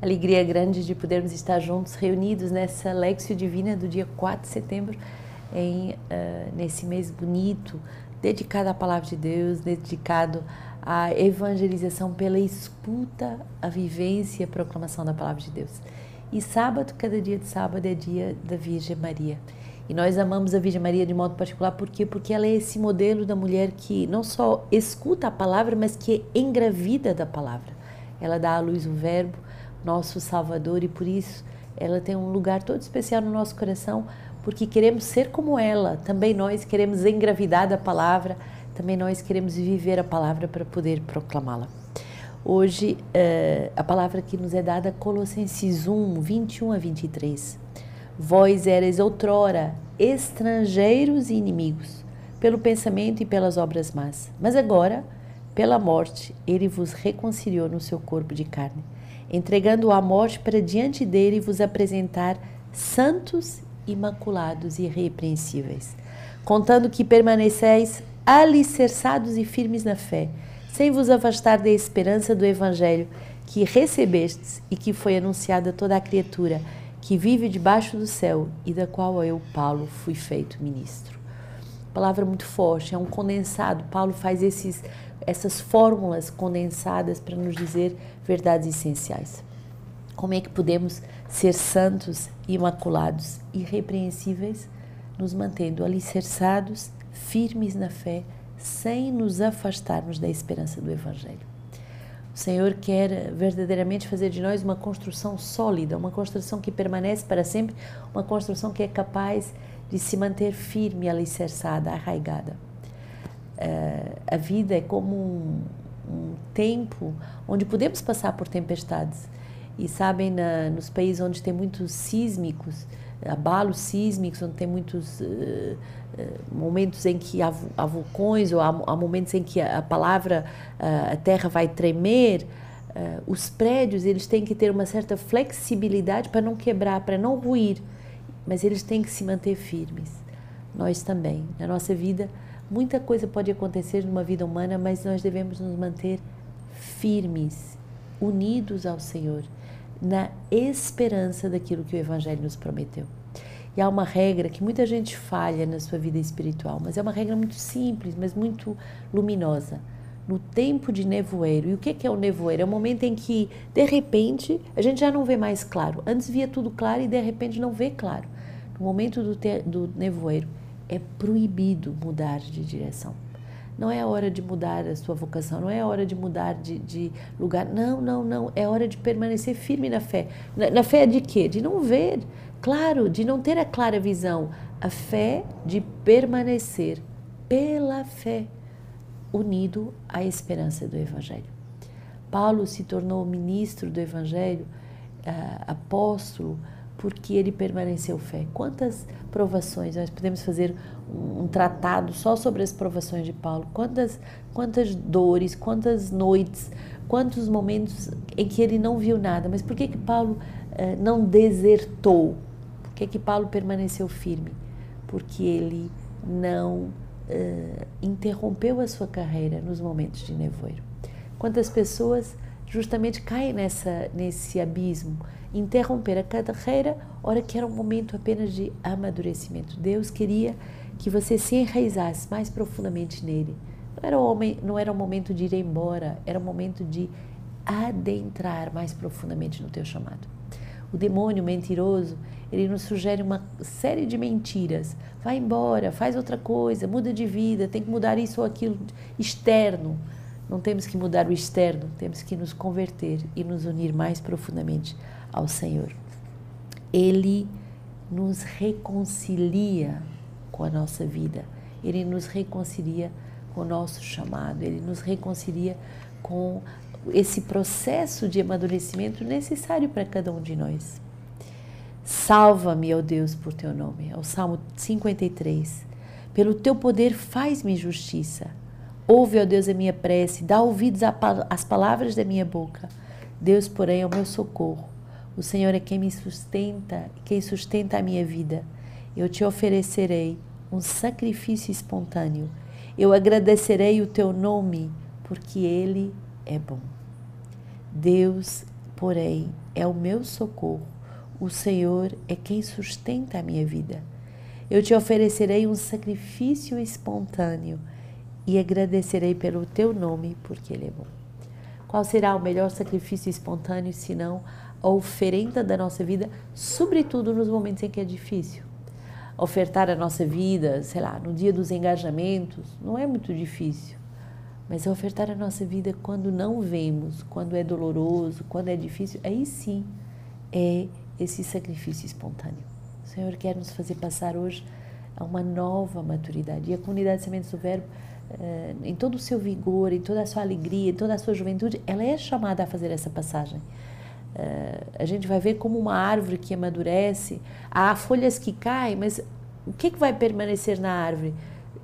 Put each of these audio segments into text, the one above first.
Alegria grande de podermos estar juntos, reunidos nessa Lexio Divina do dia 4 de setembro, em, uh, nesse mês bonito, dedicado à Palavra de Deus, dedicado à evangelização pela escuta, a vivência e a proclamação da Palavra de Deus. E sábado, cada dia de sábado, é dia da Virgem Maria. E nós amamos a Virgem Maria de modo particular, por quê? Porque ela é esse modelo da mulher que não só escuta a palavra, mas que é engravida da palavra. Ela dá à luz o Verbo, nosso Salvador, e por isso ela tem um lugar todo especial no nosso coração, porque queremos ser como ela. Também nós queremos engravidar da palavra, também nós queremos viver a palavra para poder proclamá-la. Hoje, uh, a palavra que nos é dada, Colossenses 1, 21 a 23. Vós eres outrora estrangeiros e inimigos, pelo pensamento e pelas obras más. Mas agora, pela morte, ele vos reconciliou no seu corpo de carne entregando-o à morte para diante dele vos apresentar santos, imaculados e irrepreensíveis, contando que permaneceis alicerçados e firmes na fé, sem vos afastar da esperança do evangelho que recebestes e que foi anunciada a toda a criatura que vive debaixo do céu e da qual eu, Paulo, fui feito ministro. Palavra muito forte, é um condensado. Paulo faz esses essas fórmulas condensadas para nos dizer verdades essenciais. Como é que podemos ser santos, imaculados, irrepreensíveis, nos mantendo alicerçados, firmes na fé, sem nos afastarmos da esperança do Evangelho? O Senhor quer verdadeiramente fazer de nós uma construção sólida, uma construção que permanece para sempre, uma construção que é capaz de se manter firme, alicerçada, arraigada. Uh, a vida é como um, um, tempo onde podemos passar por tempestades. E sabem, na, nos países onde tem muitos sísmicos, abalos sísmicos, onde tem muitos uh, uh, momentos em que há, há vulcões ou há, há, momentos em que a, a palavra, a terra vai tremer, os prédios eles têm que ter uma certa flexibilidade para não quebrar, para não ruir, mas eles têm que se manter firmes. Nós também, na nossa vida, Muita coisa pode acontecer numa vida humana, mas nós devemos nos manter firmes, unidos ao Senhor, na esperança daquilo que o Evangelho nos prometeu. E há uma regra que muita gente falha na sua vida espiritual, mas é uma regra muito simples, mas muito luminosa. No tempo de nevoeiro, e o que é o nevoeiro? É o momento em que, de repente, a gente já não vê mais claro. Antes via tudo claro e de repente não vê claro. No momento do, do nevoeiro, é proibido mudar de direção. Não é hora de mudar a sua vocação, não é hora de mudar de, de lugar. Não, não, não. É hora de permanecer firme na fé. Na, na fé de quê? De não ver, claro, de não ter a clara visão. A fé de permanecer pela fé, unido à esperança do Evangelho. Paulo se tornou ministro do Evangelho, uh, apóstolo, porque ele permaneceu fé. Quantas provações nós podemos fazer um, tratado só sobre as provações de Paulo? Quantas quantas dores, quantas noites, quantos momentos em que ele não viu nada? Mas por que que Paulo uh, não desertou? Por que que Paulo permaneceu firme? Porque ele não uh, interrompeu a sua carreira nos momentos de nevoeiro. Quantas pessoas justamente caem nessa nesse abismo interromper a carreira, hora que era um momento apenas de amadurecimento. Deus queria que você se enraizasse mais profundamente nele. Não era, homem, não era o momento de ir embora, era o momento de adentrar mais profundamente no teu chamado. O demônio mentiroso, ele nos sugere uma série de mentiras. Vai embora, faz outra coisa, muda de vida, tem que mudar isso ou aquilo externo. Não temos que mudar o externo, temos que nos converter e nos unir mais profundamente ao Senhor. Ele nos reconcilia com a nossa vida, ele nos reconcilia com o nosso chamado, ele nos reconcilia com esse processo de amadurecimento necessário para cada um de nós. Salva-me, ó Deus, por teu nome. É o Salmo 53. Pelo teu poder faz-me justiça. Ouve, ó Deus, a minha prece, dá ouvidos às palavras da minha boca. Deus, porém, é o meu socorro o Senhor é quem me sustenta, quem sustenta a minha vida. Eu te oferecerei um sacrifício espontâneo. Eu agradecerei o teu nome, porque ele é bom. Deus porém é o meu socorro. O Senhor é quem sustenta a minha vida. Eu te oferecerei um sacrifício espontâneo e agradecerei pelo teu nome, porque ele é bom. Qual será o melhor sacrifício espontâneo senão a oferenda da nossa vida, sobretudo nos momentos em que é difícil? Ofertar a nossa vida, sei lá, no dia dos engajamentos, não é muito difícil. Mas ofertar a nossa vida quando não vemos, quando é doloroso, quando é difícil, aí sim é esse sacrifício espontâneo. O Senhor quer nos fazer passar hoje a uma nova maturidade. E a comunidade de Sementes do Verbo, eh, em todo o seu vigor, em toda a sua alegria, em toda a sua juventude, ela é chamada a fazer essa passagem. Eh, a gente vai ver como uma árvore que amadurece, há folhas que caem, mas o que, que vai permanecer na árvore?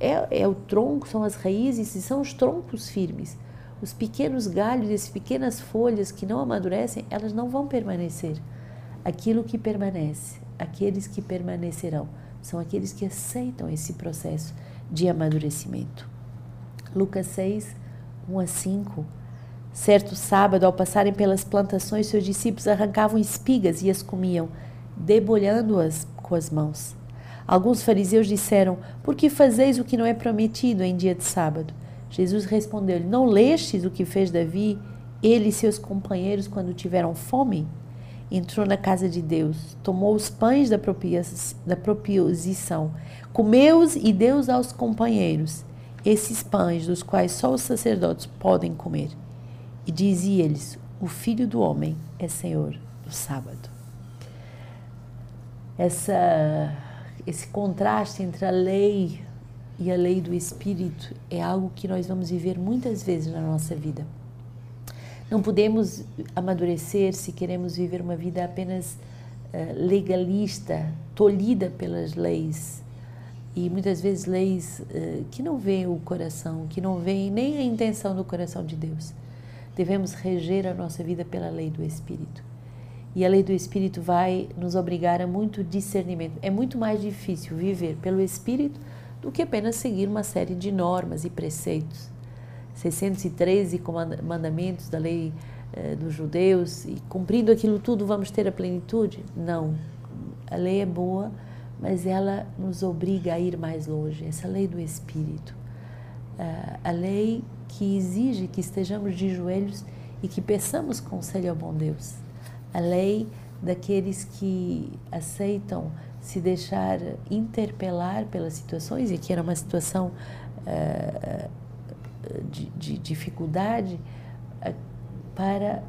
é, é o tronco, são as raízes e são os troncos firmes. Os pequenos galhos, as pequenas folhas que não amadurecem, elas não vão permanecer. Aquilo que permanece, aqueles que permanecerão, são aqueles que aceitam esse processo de amadurecimento. Lucas 6, 1 a 5. Certo sábado, ao passarem pelas plantações, seus discípulos arrancavam espigas e as comiam, debulhando-as com as mãos. Alguns fariseus disseram: Por que fazeis o que não é prometido em dia de sábado? Jesus respondeu-lhe: Não lestes o que fez Davi, ele e seus companheiros, quando tiveram fome? Entrou na casa de Deus, tomou os pães da, da comeu-os e deu-os aos companheiros, esses pães dos quais só os sacerdotes podem comer. E dizia-lhes: O filho do homem é senhor do sábado. Essa esse contraste entre a lei e a lei do espírito é algo que nós vamos viver muitas vezes na nossa vida. Não podemos amadurecer se queremos viver uma vida apenas uh, legalista, tolhida pelas leis. E muitas vezes leis uh, que não veem o coração, que não veem nem a intenção do coração de Deus. Devemos reger a nossa vida pela lei do Espírito. E a lei do Espírito vai nos obrigar a muito discernimento. É muito mais difícil viver pelo Espírito do que apenas seguir uma série de normas e preceitos. 613 mandamentos da lei eh, dos judeus e cumprindo aquilo tudo vamos ter a plenitude? Não. A lei é boa, mas ela nos obriga a ir mais longe. Essa lei do Espírito. Uh, a lei que exige que estejamos de joelhos e que peçamos conselho ao bom Deus a lei daqueles que aceitam se deixar interpelar pelas situações, e que era uma situação uh, de, de, dificuldade, uh, para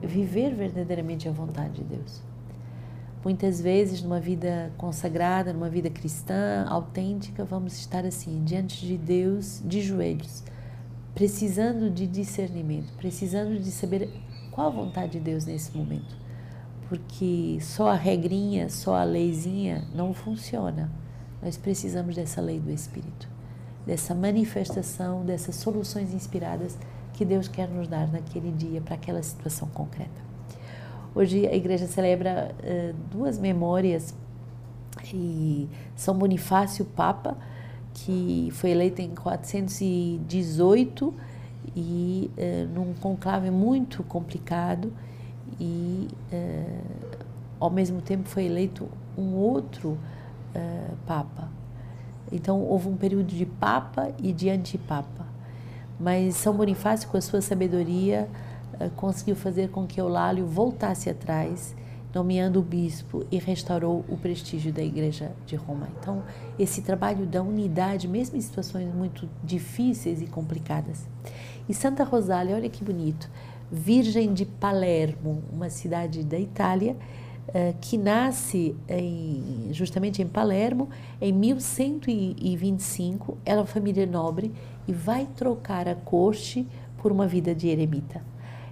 viver verdadeiramente a vontade de Deus. Muitas vezes, numa vida consagrada, numa vida cristã, autêntica, vamos estar assim, diante de Deus, de joelhos, precisando de discernimento, precisando de saber qual a vontade de Deus nesse momento? Porque só a regrinha, só a leizinha não funciona. Nós precisamos dessa lei do Espírito, dessa manifestação, dessas soluções inspiradas que Deus quer nos dar naquele dia para aquela situação concreta. Hoje a igreja celebra uh, duas memórias e São Bonifácio Papa, que foi eleito em 418 e uh, num conclave muito complicado e uh, ao mesmo tempo foi eleito um outro papa. Então houve um período de papa e de antipapa. Mas São Bonifácio, com a sua sabedoria, conseguiu fazer com que Eulálio voltasse atrás nomeando o bispo e restaurou o prestígio da Igreja de Roma. Então, esse trabalho da unidade, mesmo em situações muito difíceis e complicadas. E Santa Rosália, olha que bonito, Virgem de Palermo, uma cidade da Itália, eh, que nasce em, justamente em Palermo em 1125. Ela é uma família nobre e vai trocar a corte por uma vida de eremita.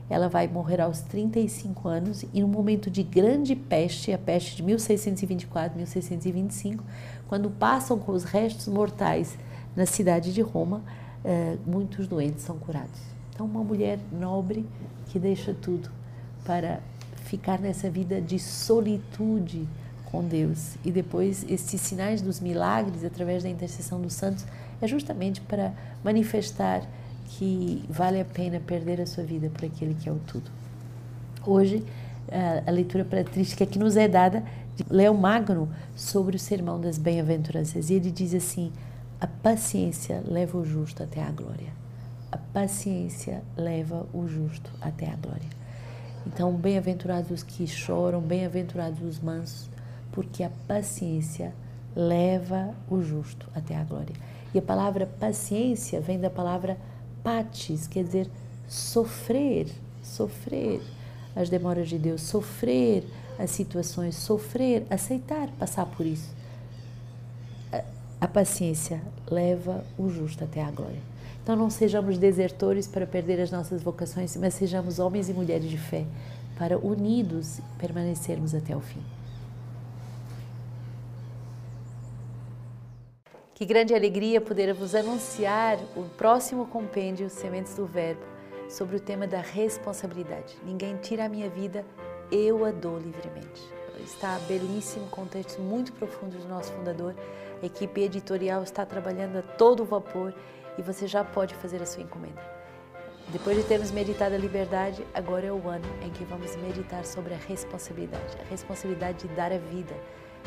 Ela vai morrer aos 35 anos e num momento de grande peste, a peste de 1624, 1625, quando passam com os restos mortais na cidade de Roma, eh, muitos doentes são curados. Então, uma mulher nobre que deixa tudo para ficar nessa vida de solitude com Deus. E depois, esses sinais dos milagres, através da intercessão dos santos, é justamente para manifestar que vale a pena perder a sua vida por aquele que é o tudo. Hoje, a leitura patrística que nos é dada de Leão Magno sobre o sermão das bem-aventuranças. E ele diz assim: a paciência leva o justo até a glória. A paciência leva o justo até a glória. Então, bem-aventurados os que choram, bem-aventurados os mansos, porque a paciência leva o justo até a glória. E a palavra paciência vem da palavra patis, quer dizer sofrer, sofrer as demoras de Deus, sofrer as situações, sofrer, aceitar passar por isso. A, paciência leva o justo até a glória. Então não sejamos desertores para perder as nossas vocações, mas sejamos homens e mulheres de fé para unidos permanecermos até o fim. Que grande alegria poder vos anunciar o próximo compêndio Sementes do Verbo sobre o tema da responsabilidade. Ninguém tira a minha vida, eu a dou livremente. Está belíssimo, com textos muito profundos do nosso fundador. A equipe editorial está trabalhando a todo vapor e você já pode fazer a sua encomenda. Depois de termos meditado a liberdade, agora é o ano em que vamos meditar sobre a responsabilidade. A responsabilidade de dar a vida,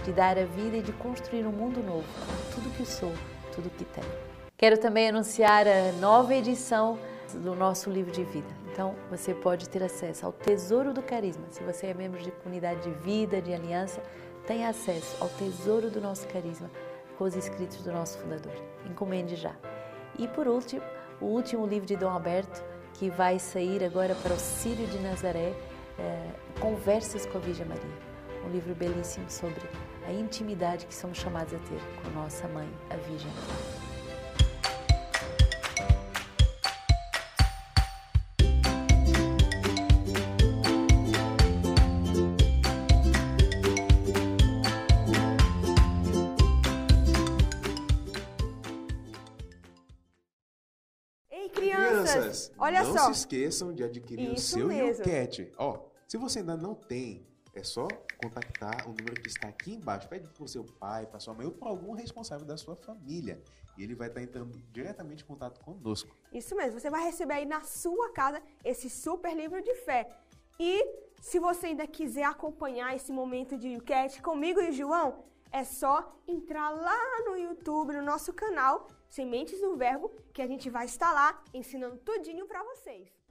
de dar a vida e de construir um mundo novo, tudo que sou, tudo que tenho. Quero também anunciar a nova edição do nosso livro de vida. Então, você pode ter acesso ao Tesouro do Carisma. Se você é membro de comunidade de vida, de aliança, tem acesso ao Tesouro do nosso Carisma com os escritos do nosso fundador. Encomende já. E por último, o último livro de Dom Alberto, que vai sair agora para o Sírio de Nazaré, é, Conversas com a Virgem Maria. Um livro belíssimo sobre a intimidade que somos chamados a ter com nossa mãe, a Virgem Maria. Olha não só. Não se esqueçam de adquirir Isso o seu mesmo. Ó, se você ainda não tem, é só contactar o número que está aqui embaixo. Pede para o seu pai, para sua mãe ou para algum responsável da sua família. E ele vai estar entrando diretamente em contato conosco. Isso mesmo. Você vai receber aí na sua casa esse super livro de fé. E se você ainda quiser acompanhar esse momento de YouCat comigo e o João, é só entrar lá no YouTube, no nosso canal Sementes do Verbo, que a gente vai estar lá ensinando tudinho para vocês.